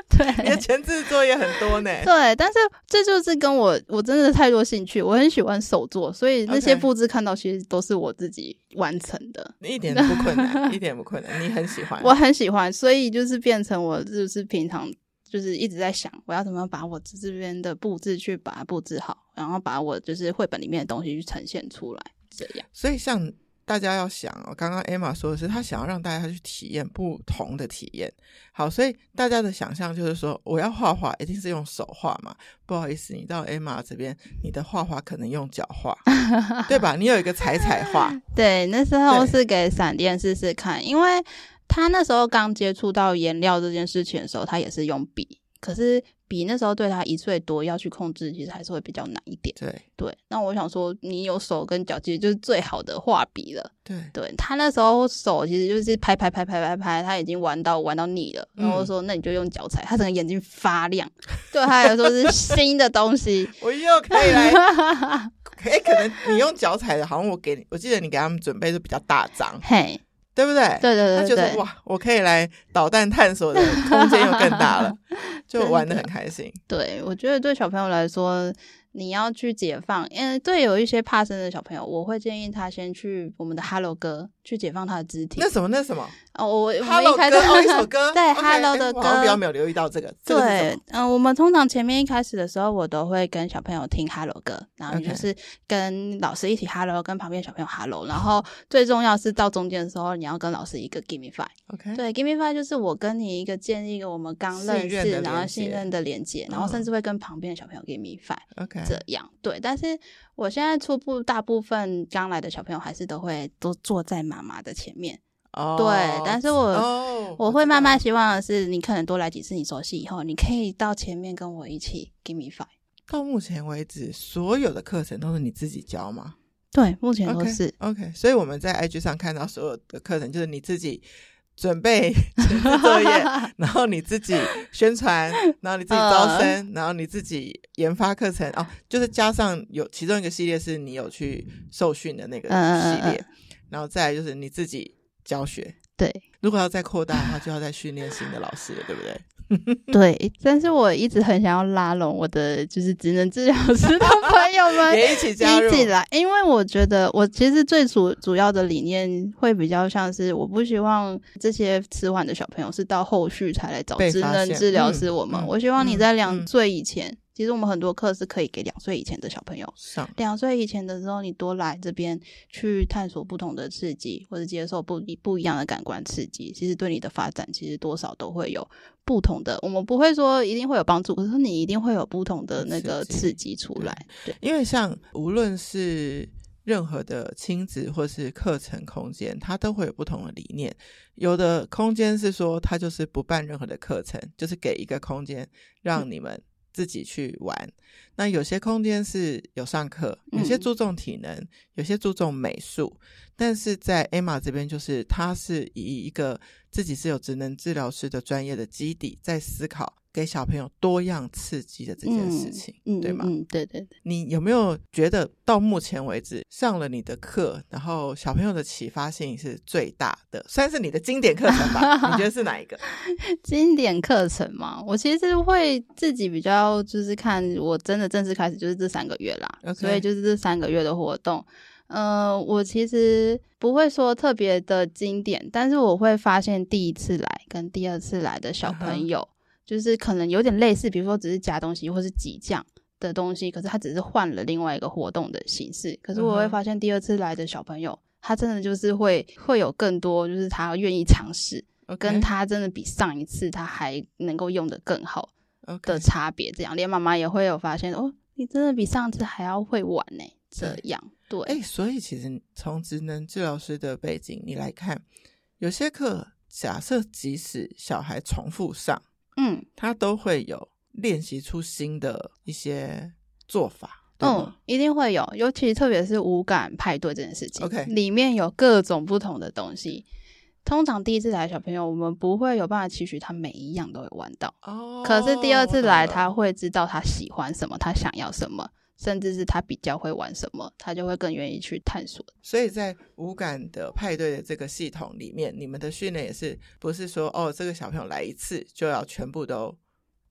对，你的前置作业很多呢。对，但是这就是跟我我真的太多兴趣，我很喜欢手做，所以那些布置看到其实都是我自己完成的，一点都不困难，一点不困难。你很喜欢，我很喜欢，所以就是变成我就是平常。就是一直在想，我要怎么把我这边的布置去把它布置好，然后把我就是绘本里面的东西去呈现出来，这样。所以像大家要想哦，刚刚 Emma 说的是，她想要让大家去体验不同的体验。好，所以大家的想象就是说，我要画画一定是用手画嘛？不好意思，你到 Emma 这边，你的画画可能用脚画，对吧？你有一个彩彩画，对，那时候是给闪电试试看，因为。他那时候刚接触到颜料这件事情的时候，他也是用笔，可是笔那时候对他一岁多要去控制，其实还是会比较难一点。对对，那我想说，你有手跟脚，其实就是最好的画笔了。对对，他那时候手其实就是拍拍拍拍拍拍，他已经玩到玩到腻了，然后说那你就用脚踩，他整个眼睛发亮，对他来说是新的东西。我又可以来，哎、欸，可能你用脚踩的，好像我给你，我记得你给他们准备是比较大张。嘿。对不对？对对对，他觉得哇，我可以来导弹探索的空间又更大了，就玩的很开心。对，我觉得对小朋友来说。你要去解放，因为对有一些怕生的小朋友，我会建议他先去我们的 Hello 哥去解放他的肢体。那什么？那什么？哦，我 Hello 歌哦，一首歌。对 Hello 的歌，我比较没有留意到这个。对，嗯，我们通常前面一开始的时候，我都会跟小朋友听 Hello 歌，然后就是跟老师一起 Hello，跟旁边小朋友 Hello，然后最重要是到中间的时候，你要跟老师一个 Give me five。OK，对，Give me five 就是我跟你一个建立一个我们刚认识，然后信任的连接，然后甚至会跟旁边的小朋友 Give me five。OK，这样对。但是我现在初步大部分刚来的小朋友还是都会都坐在妈妈的前面，oh, 对。但是我、oh, 我会慢慢希望的是，你可能多来几次，你熟悉以后，你可以到前面跟我一起 give me five。到目前为止，所有的课程都是你自己教吗？对，目前都是。Okay, OK，所以我们在 IG 上看到所有的课程，就是你自己准备 作业，然后你自己宣传，然后你自己招生，uh, 然后你自己研发课程哦，就是加上有其中一个系列是你有去受训的那个系列，uh, uh, uh. 然后再来就是你自己教学。对，如果要再扩大的话，就要再训练新的老师了，对不对？对，但是我一直很想要拉拢我的就是职能治疗师的朋友们 也一起加入，一起来，因为我觉得我其实最主主要的理念会比较像是，我不希望这些迟缓的小朋友是到后续才来找职能治疗师我们，我希望你在两岁以前。其实我们很多课是可以给两岁以前的小朋友上。两岁以前的时候，你多来这边去探索不同的刺激，或者接受不一不一样的感官刺激，其实对你的发展其实多少都会有不同的。我们不会说一定会有帮助，可是你一定会有不同的那个刺激出来。对，因为像无论是任何的亲子或是课程空间，它都会有不同的理念。有的空间是说，它就是不办任何的课程，就是给一个空间让你们、嗯。自己去玩，那有些空间是有上课，有些注重体能，嗯、有些注重美术，但是在 Emma 这边，就是它是以一个自己是有职能治疗师的专业的基底在思考。给小朋友多样刺激的这件事情，嗯，对吗？嗯，对对对。你有没有觉得到目前为止上了你的课，然后小朋友的启发性是最大的，算是你的经典课程吧？你觉得是哪一个？经典课程嘛，我其实会自己比较就是看，我真的正式开始就是这三个月啦.所以就是这三个月的活动。呃，我其实不会说特别的经典，但是我会发现第一次来跟第二次来的小朋友。Uh-huh. 就是可能有点类似，比如说只是夹东西或是挤酱的东西，可是他只是换了另外一个活动的形式。可是我会发现第二次来的小朋友，他真的就是会会有更多，就是他愿意尝试.跟他真的比上一次他还能够用的更好的差别。这样，连妈妈也会有发现哦，你真的比上次还要会玩呢。这样，对，哎、欸，所以其实从职能治疗师的背景你来看，有些课假设即使小孩重复上。嗯，他都会有练习出新的一些做法，嗯，一定会有，尤其特别是五感派对这件事情，OK，里面有各种不同的东西。通常第一次来的小朋友，我们不会有办法期许他每一样都会玩到，哦，可是第二次来，他会知道他喜欢什么，他想要什么。甚至是他比较会玩什么，他就会更愿意去探索。所以在无感的派对的这个系统里面，你们的训练也是不是说哦，这个小朋友来一次就要全部都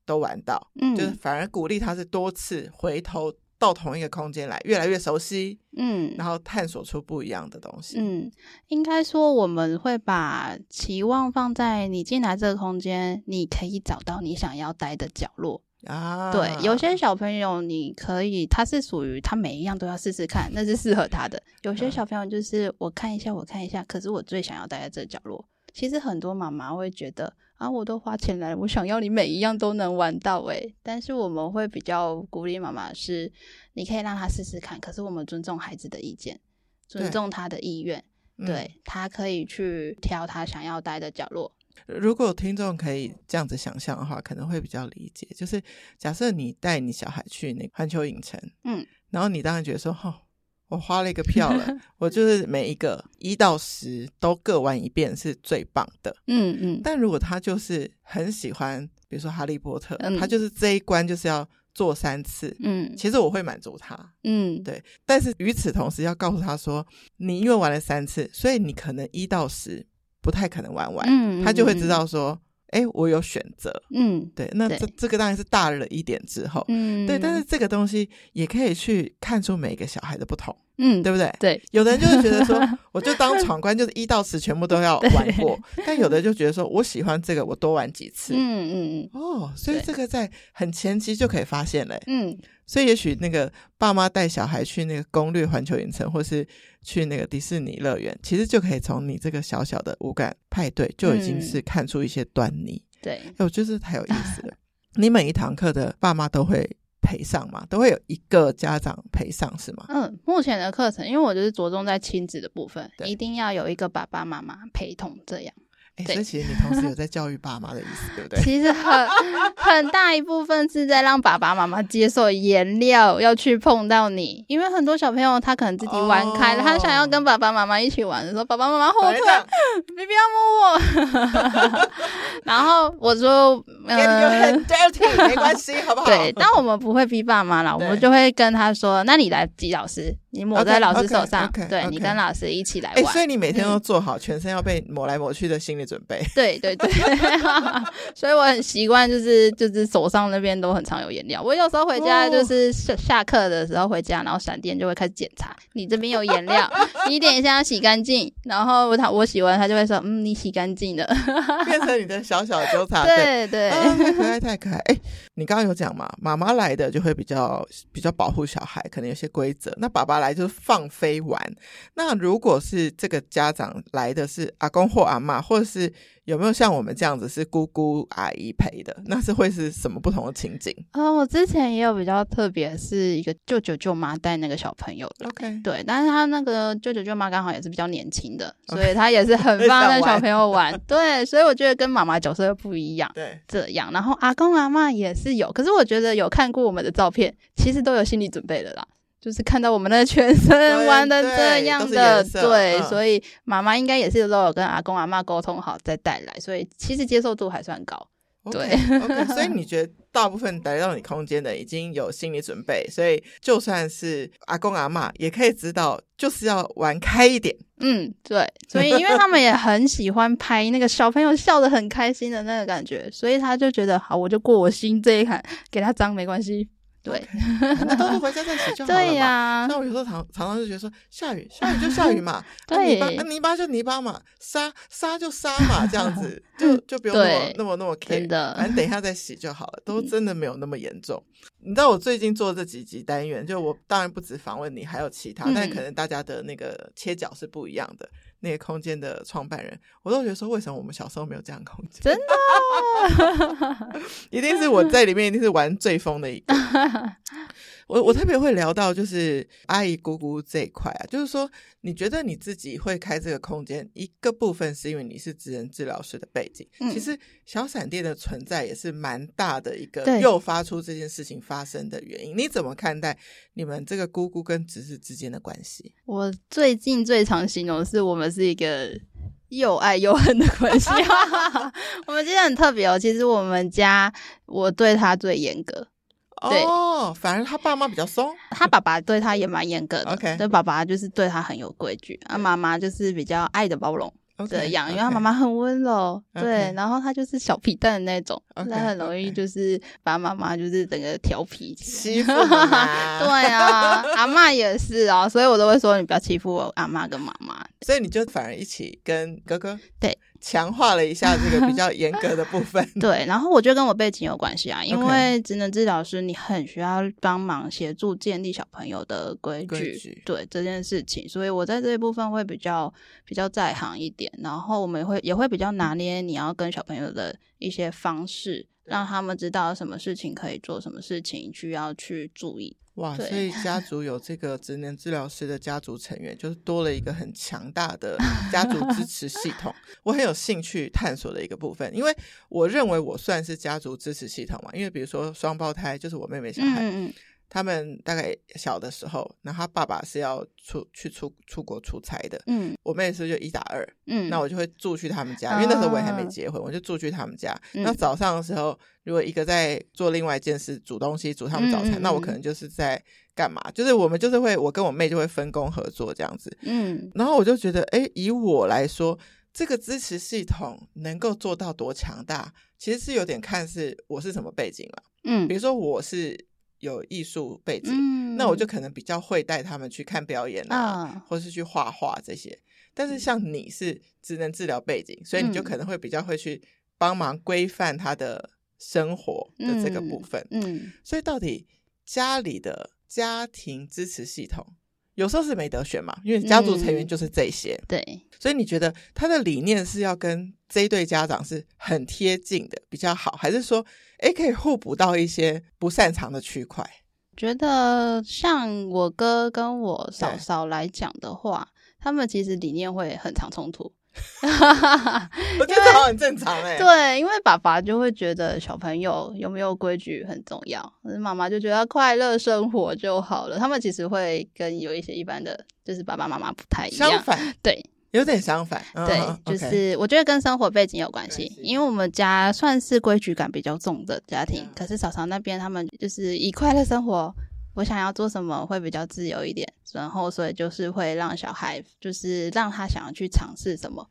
都玩到，嗯，就是反而鼓励他是多次回头到同一个空间来，越来越熟悉，嗯，然后探索出不一样的东西。嗯，应该说我们会把期望放在你进来这个空间，你可以找到你想要待的角落。啊，对，有些小朋友你可以，他是属于他每一样都要试试看，那是适合他的。有些小朋友就是我看一下，我看一下，可是我最想要待在这个角落。其实很多妈妈会觉得啊，我都花钱来，我想要你每一样都能玩到诶。但是我们会比较鼓励妈妈是，你可以让他试试看，可是我们尊重孩子的意见，尊重他的意愿，对，他可以去挑他想要待的角落。如果听众可以这样子想象的话，可能会比较理解。就是假设你带你小孩去那个环球影城，嗯，然后你当然觉得说，哦，我花了一个票了，我就是每一个一到十都各玩一遍是最棒的，嗯嗯。但如果他就是很喜欢，比如说哈利波特，嗯，他就是这一关就是要做三次，嗯，其实我会满足他，嗯，对。但是与此同时，要告诉他说，你因为玩了三次，所以你可能一到十。不太可能玩完，嗯，他就会知道说，哎、欸，我有选择，嗯，对，那这这个当然是大了一点之后，嗯，对，但是这个东西也可以去看出每个小孩的不同，嗯，对不对？对，有的人就会觉得说，我就当闯关，就是一到十全部都要玩过，但有的就觉得说我喜欢这个，我多玩几次，嗯嗯嗯，哦，所以这个在很前期就可以发现嘞，嗯。所以，也许那个爸妈带小孩去那个攻略环球影城，或是去那个迪士尼乐园，其实就可以从你这个小小的五感派对就已经是看出一些端倪。嗯、对，哎，我觉得太有意思了。你每一堂课的爸妈都会陪上嘛？都会有一个家长陪上是吗？嗯，目前的课程，因为我就是着重在亲子的部分，一定要有一个爸爸妈妈陪同这样。哎，所以其实你同时有在教育爸妈的意思，对不对？其实很很大一部分是在让爸爸妈妈接受颜料要去碰到你，因为很多小朋友他可能自己玩开了，哦、他想要跟爸爸妈妈一起玩的时候，爸爸妈妈后退，你不 要摸我。然后我说，嗯，很 dirty，没关系，好不好？对，但我们不会逼爸妈啦，我们就会跟他说，那你来挤老师。你抹在老师手上，对，你跟老师一起来玩。所以你每天都做好全身要被抹来抹去的心理准备。对对对，所以我很习惯，就是就是手上那边都很常有颜料。我有时候回家就是下下课的时候回家，然后闪电就会开始检查，你这边有颜料，你等一下要洗干净。然后他我洗完，他就会说，嗯，你洗干净了，变成你的小小纠察队。对对，太可爱太可爱。哎，你刚刚有讲嘛，妈妈来的就会比较比较保护小孩，可能有些规则。那爸爸来。来就是放飞玩。那如果是这个家长来的是阿公或阿妈，或者是有没有像我们这样子是姑姑阿姨陪的？那是会是什么不同的情景？嗯，我之前也有比较特别，是一个舅舅舅妈带那个小朋友的。OK，对，但是他那个舅舅舅妈刚好也是比较年轻的所以他也是很 放任小朋友玩。玩对，所以我觉得跟妈妈角色又不一样。对，这样。然后阿公阿妈也是有，可是我觉得有看过我们的照片，其实都有心理准备的啦。就是看到我们的全身 玩的这样的，对，所以妈妈应该也是都有跟阿公阿妈沟通好再带来，所以其实接受度还算高。对 所以你觉得大部分来到你空间的已经有心理准备，所以就算是阿公阿妈也可以知道，就是要玩开一点。嗯，对，所以因为他们也很喜欢拍那个小朋友笑得很开心的那个感觉，所以他就觉得好，我就过我心这一坎，给他脏没关系。对，okay, 那都是回家再洗就好了嘛。对呀、啊，那我有时候常常常就觉得说，下雨下雨就下雨嘛，对，啊、泥巴、啊、泥巴就泥巴嘛，沙沙就沙嘛，这样子 就就不用那么那么那么 care 的，反正等一下再洗就好了，都真的没有那么严重。你知道我最近做这几集单元，就我当然不止访问你，还有其他，嗯、但可能大家的那个切角是不一样的。那个空间的创办人，我都觉得说，为什么我们小时候没有这样的空间？真的，一定是我在里面，一定是玩最疯的一个。我我特别会聊到就是阿姨姑姑这一块啊，就是说，你觉得你自己会开这个空间，一个部分是因为你是职能治疗师的背景，嗯、其实小闪电的存在也是蛮大的一个诱发出这件事情发生的原因。你怎么看待你们这个姑姑跟侄子之间的关系？我最近最常形容的是我们是一个又爱又恨的关系。我们今天很特别哦，其实我们家我对他最严格。对哦，反而他爸妈比较松，他爸爸对他也蛮严格的。OK，对，爸爸就是对他很有规矩，啊，妈妈就是比较爱的包容这样.因为他妈妈很温柔.对，然后他就是小皮蛋的那种，他、很容易就是把妈妈就是整个调皮欺负妈。对啊，阿嬷也是啊，所以我都会说你不要欺负我阿嬷跟妈妈。所以你就反而一起跟哥哥对。强化了一下这个比较严格的部分，对。然后我觉得跟我背景有关系啊，因为职能治疗师你很需要帮忙协助建立小朋友的规矩，规矩，对这件事情，所以我在这一部分会比较比较在行一点。然后我们也会也会比较拿捏你要跟小朋友的一些方式，让他们知道什么事情可以做，什么事情需要去注意。哇，所以家族有这个职能治疗师的家族成员，就是多了一个很强大的家族支 持系统。我很有兴趣探索的一个部分，因为我认为我算是家族支持系统嘛。因为比如说双胞胎，就是我妹妹小孩。嗯嗯他们大概小的时候，然后他爸爸是要出去出出国出差的，嗯，我妹是就一打二，嗯，那我就会住去他们家，因为那时候我也还没结婚，哦、我就住去他们家。嗯、那早上的时候，如果一个在做另外一件事，煮东西煮他们早餐，嗯、那我可能就是在干嘛？就是我们就是会，我跟我妹就会分工合作这样子，嗯，然后我就觉得，哎，以我来说，这个支持系统能够做到多强大，其实是有点看是我是什么背景了，嗯，比如说我是。有艺术背景，嗯，那我就可能比较会带他们去看表演啊，哦、或是去画画这些。但是像你是职能治疗背景，所以你就可能会比较会去帮忙规范他的生活的这个部分。所以到底家里的家庭支持系统有时候是没得选嘛，因为家族成员就是这些。嗯、对，所以你觉得他的理念是要跟这一对家长是很贴近的比较好，还是说？诶，可以互补到一些不擅长的区块。觉得像我哥跟我嫂嫂来讲的话，他们其实理念会很常冲突。我觉得这很正常哎。对，因为爸爸就会觉得小朋友有没有规矩很重要，可是妈妈就觉得快乐生活就好了。他们其实会跟有一些一般的，就是爸爸妈妈不太一样。相反，对，有点相反。对，就是我觉得跟生活背景有关系。因为我们家算是规矩感比较重的家庭，可是嫂嫂那边他们就是以快乐生活。我想要做什么会比较自由一点，然后所以就是会让小孩，就是让他想要去尝试什么。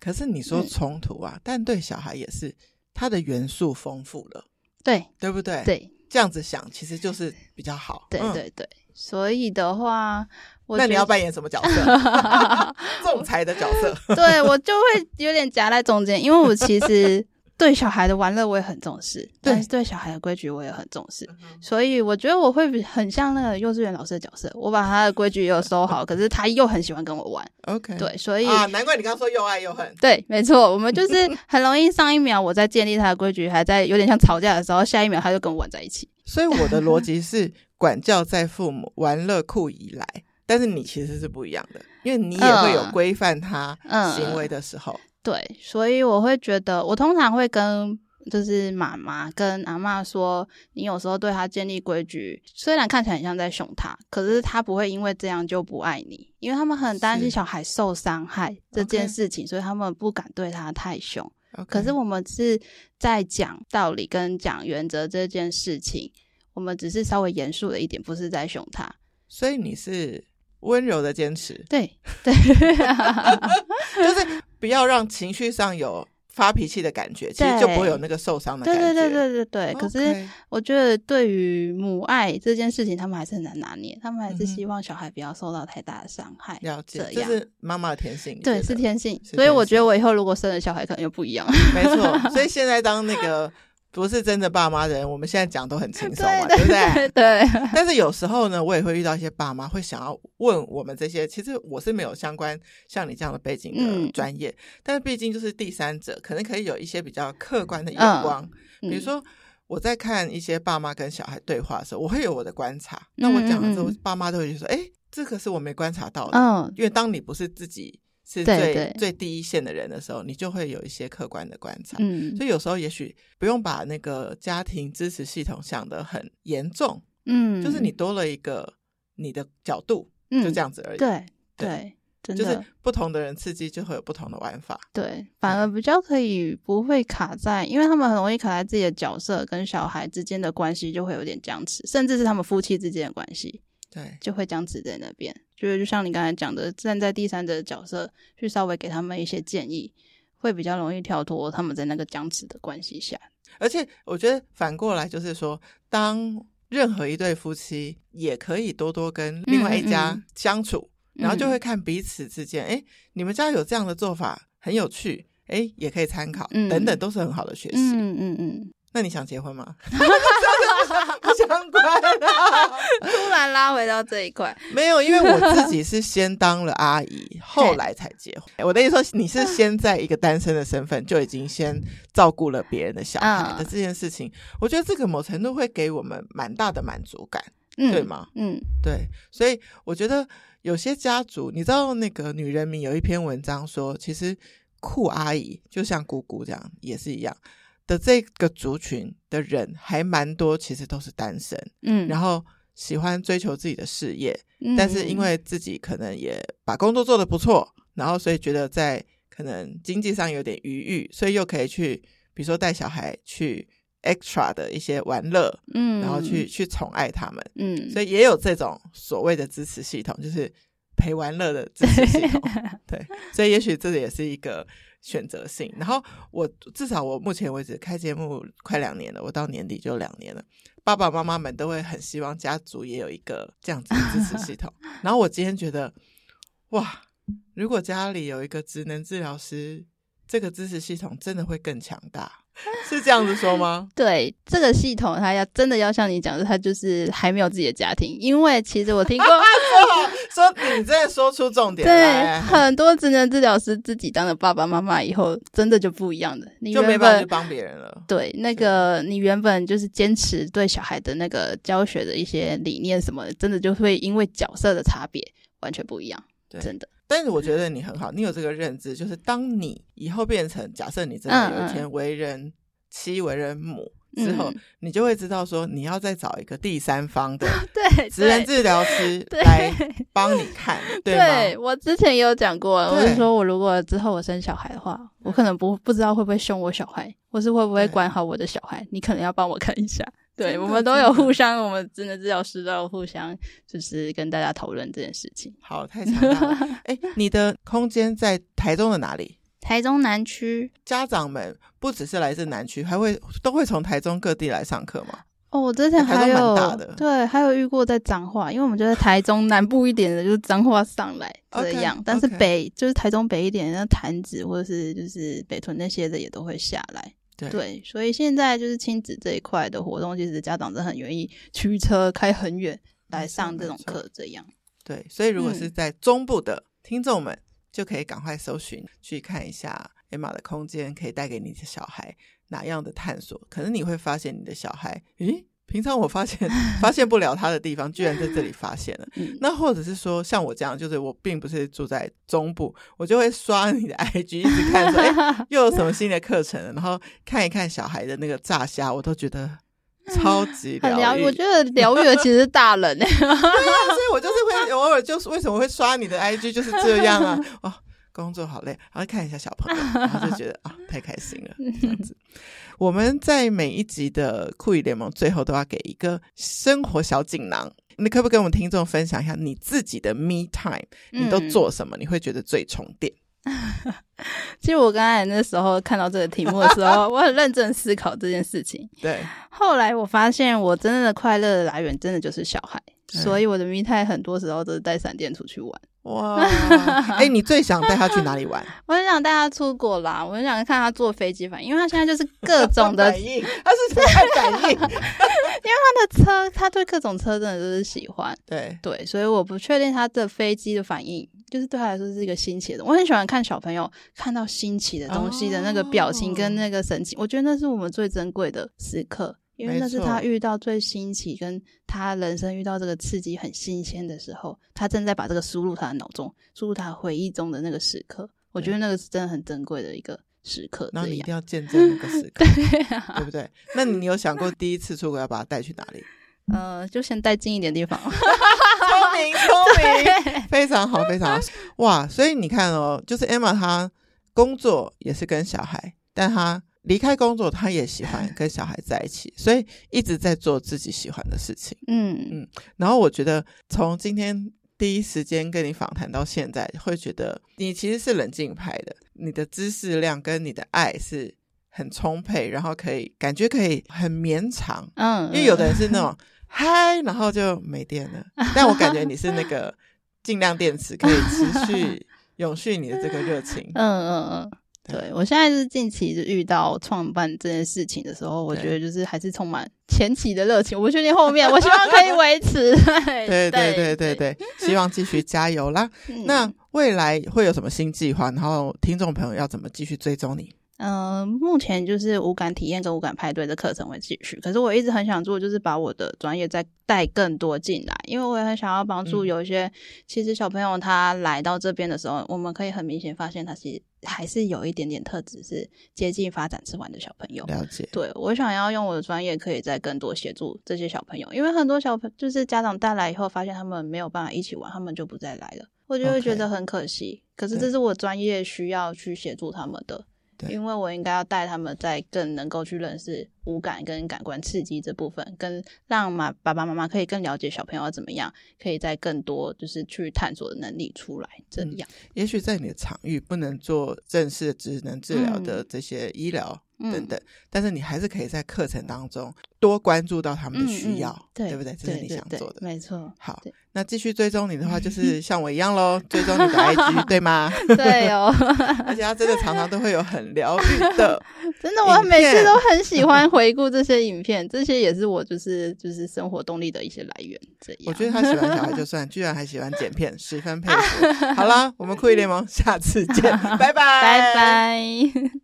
可是你说冲突啊，嗯、但对小孩也是，他的元素丰富了，对，对不对？对，这样子想其实就是比较好。对对对，所以的话，我那你要扮演什么角色？仲裁的角色？对，我就会有点夹在中间，因为我其实。对小孩的玩乐我也很重视，但是对小孩的规矩我也很重视，所以我觉得我会很像那个幼稚园老师的角色，我把他的规矩又收好，可是他又很喜欢跟我玩。OK，对，所以啊，难怪你刚刚说又爱又恨。对，没错，我们就是很容易上一秒我在建立他的规矩，还在有点像吵架的时候，下一秒他就跟我玩在一起。所以我的逻辑是管教在父母，玩乐库以来，但是你其实是不一样的，因为你也会有规范他行为的时候。嗯嗯对，所以我会觉得，我通常会跟就是妈妈跟阿妈说，你有时候对他建立规矩，虽然看起来很像在凶他，可是他不会因为这样就不爱你，因为他们很担心小孩受伤害这件事情，所以他们不敢对他太凶。可是我们是在讲道理跟讲原则这件事情，我们只是稍微严肃了一点，不是在凶他。所以你是温柔的坚持，对对，就是。不要让情绪上有发脾气的感觉，其实就不会有那个受伤的感觉。对对对对对对。可是我觉得，对于母爱这件事情，他们还是很难拿捏。他们还是希望小孩不要受到太大的伤害。了解，这是妈妈的天性。对，是天性。所以我觉得，我以后如果生了小孩，可能又不一样。没错。所以现在当那个。不是真的爸妈的人，我们现在讲都很轻松嘛，对，不对？对。但是有时候呢，我也会遇到一些爸妈会想要问我们这些，其实我是没有相关像你这样的背景的专业，嗯、但是毕竟就是第三者，可能可以有一些比较客观的眼光。嗯、比如说我在看一些爸妈跟小孩对话的时候，我会有我的观察。那我讲的时候，爸妈都会说：“哎、欸，这个是我没观察到的。”嗯，因为当你不是自己。是最对对最第一线的人的时候，你就会有一些客观的观察。嗯，所以有时候也许不用把那个家庭支持系统想得很严重。嗯，就是你多了一个你的角度，嗯、就这样子而已。对对，对就是不同的人刺激就会有不同的玩法。对，反而比较可以不会卡在，因为他们很容易卡在自己的角色跟小孩之间的关系就会有点僵持，甚至是他们夫妻之间的关系。对，就会僵持在那边。就是就像你刚才讲的，站在第三者的角色去稍微给他们一些建议，会比较容易跳脱他们在那个僵持的关系下。而且我觉得反过来就是说，当任何一对夫妻也可以多多跟另外一家相处，嗯嗯，然后就会看彼此之间，哎、嗯，你们家有这样的做法很有趣，哎，也可以参考，嗯、等等，都是很好的学习。嗯嗯嗯。那你想结婚吗？不相关啊！突然拉回到这一块，没有，因为我自己是先当了阿姨，后来才结婚。我的意思说，你是先在一个单身的身份就已经先照顾了别人的小孩的这件事情，我觉得这个某程度会给我们蛮大的满足感，对吗？嗯，对。所以我觉得有些家族，你知道，那个女人民有一篇文章说，其实酷阿姨就像姑姑这样，也是一样。的这个族群的人还蛮多，其实都是单身，嗯，然后喜欢追求自己的事业，嗯，但是因为自己可能也把工作做得不错，然后所以觉得在可能经济上有点余裕，所以又可以去，比如说带小孩去 extra 的一些玩乐，嗯，然后去去宠爱他们，嗯，所以也有这种所谓的支持系统，就是陪玩乐的支持系统，对，所以也许这也是一个。选择性，然后我至少我目前为止开节目快两年了，我到年底就两年了。爸爸妈妈们都会很希望家族也有一个这样子的支持系统。然后我今天觉得，哇，如果家里有一个职能治疗师，这个支持系统真的会更强大。是这样子说吗？对，这个系统，它要真的要像你讲的，它就是还没有自己的家庭。因为其实我听过 说，说你在说出重点。对，很多职能治疗师自己当了爸爸妈妈以后，真的就不一样的。你就没办法去帮别人了。对，那个你原本就是坚持对小孩的那个教学的一些理念什么的，真的就会因为角色的差别完全不一样。对，真的。但是我觉得你很好，你有这个认知，就是当你以后变成假设你真的有一天为人妻、为人母。之后，你就会知道说，你要再找一个第三方的 对职能治疗师来 帮你看，对，对，对，对？我之前也有讲过，我是说我如果之后我生小孩的话，我可能不不知道会不会凶我小孩，或是会不会管好我的小孩，你可能要帮我看一下。对，我们都有互相，我们真的治疗师都有互相，就是跟大家讨论这件事情。好，太强大了。哎，你的空间在台中的哪里？台中南区家长们不只是来自南区，还会都会从台中各地来上课吗？哦，我之前还有对，还有遇过在彰化，因为我们就在台中南部一点的，就是彰化上来这样。Okay, 但是北.就是台中北一点，那潭子或者是就是北屯那些的也都会下来。对，对，所以现在就是亲子这一块的活动，其实家长真的很愿意驱车开很远来上这种课，这样。对，所以如果是在中部的听众们。就可以赶快搜寻去看一下 Emma 的空间，可以带给你的小孩哪样的探索？可能你会发现你的小孩，诶，平常我发现 发现不了他的地方，居然在这里发现了。那或者是说，像我这样，就是我并不是住在中部，我就会刷你的 IG，一直看说，诶，又有什么新的课程，然后看一看小孩的那个炸虾，我都觉得超级疗愈。我觉得疗愈的其实是大人哎。对啊，所以我就是会。偶尔就是为什么会刷你的 IG 就是这样啊？哦，工作好累，然后看一下小朋友，然后就觉得啊、哦，太开心了。这样子，我们在每一集的酷语联盟最后都要给一个生活小锦囊，你可不可以跟我们听众分享一下你自己的 me time？你都做什么？你会觉得最充电？其实我刚才那时候看到这个题目的时候，我很认真思考这件事情。对，后来我发现我真正的快乐的来源真的就是小孩。所以我的 me time 很多时候都是带闪电出去玩。哇！哎、欸，你最想带他去哪里玩？我很想带他出国啦，我很想看他坐飞机反应，因为他现在就是各种的反应，他是太反应，因为他的车，他对各种车真的都是喜欢。对对，所以我不确定他的飞机的反应，就是对他来说是一个新奇的。我很喜欢看小朋友看到新奇的东西的那个表情跟那个神情，哦、我觉得那是我们最珍贵的时刻。因为那是他遇到最新奇，跟他人生遇到这个刺激很新鲜的时候，他正在把这个输入他的脑中，输入他回忆中的那个时刻。我觉得那个是真的很珍贵的一个时刻。然后你一定要见证那个时刻，对，啊、对不对？那你有想过第一次出国要把他带去哪里？呃，就先带近一点地方。聪明，聪明，非常好，非常好。哇，所以你看哦，就是 Emma 她工作也是跟小孩，但她。离开工作，他也喜欢 跟小孩在一起，所以一直在做自己喜欢的事情。嗯嗯。然后我觉得，从今天第一时间跟你访谈到现在，会觉得你其实是冷静派的，你的知识量跟你的爱是很充沛，然后可以感觉可以很绵长。嗯。因为有的人是那种 嗨，然后就没电了，但我感觉你是那个尽量电池，可以持续 永续你的这个热情。嗯嗯嗯。对，我现在是近期就遇到创办这件事情的时候，我觉得就是还是充满前期的热情。我不确定后面，我希望可以 维持。对对对对对，希望继续加油啦。嗯、那未来会有什么新计划？然后听众朋友要怎么继续追踪你？嗯、呃，目前就是无感体验跟无感派对的课程会继续，可是我一直很想做，就是把我的专业再带更多进来，因为我也很想要帮助有一些、嗯、其实小朋友他来到这边的时候，我们可以很明显发现他其实还是有一点点特质是接近发展迟缓的小朋友。了解，对，我想要用我的专业可以再更多协助这些小朋友，因为很多小朋就是家长带来以后发现他们没有办法一起玩，他们就不再来了，我就会觉得很可惜。Okay. 可是这是我专业需要去协助他们的。因为我应该要带他们在更能够去认识五感跟感官刺激这部分，跟让妈爸爸妈妈可以更了解小朋友要怎么样，可以在更多就是去探索的能力出来。这样，嗯、也许在你的场域不能做正式的职能治疗的这些医疗。等等，但是你还是可以在课程当中多关注到他们的需要，嗯嗯对，对不对？这是你想做的，没错。好，那继续追踪你的话，就 是像我一样喽，追踪你的 IG，对吗？对哦，而且他真的常常都会有很疗愈的，真的，我每次都很喜欢回顾这些影片，这些也是我就是就是生活动力的一些来源。这样，我觉得他喜欢小孩就算，居然还喜欢剪片，十分佩服。好啦，我们酷一联盟下次见，拜拜，拜拜。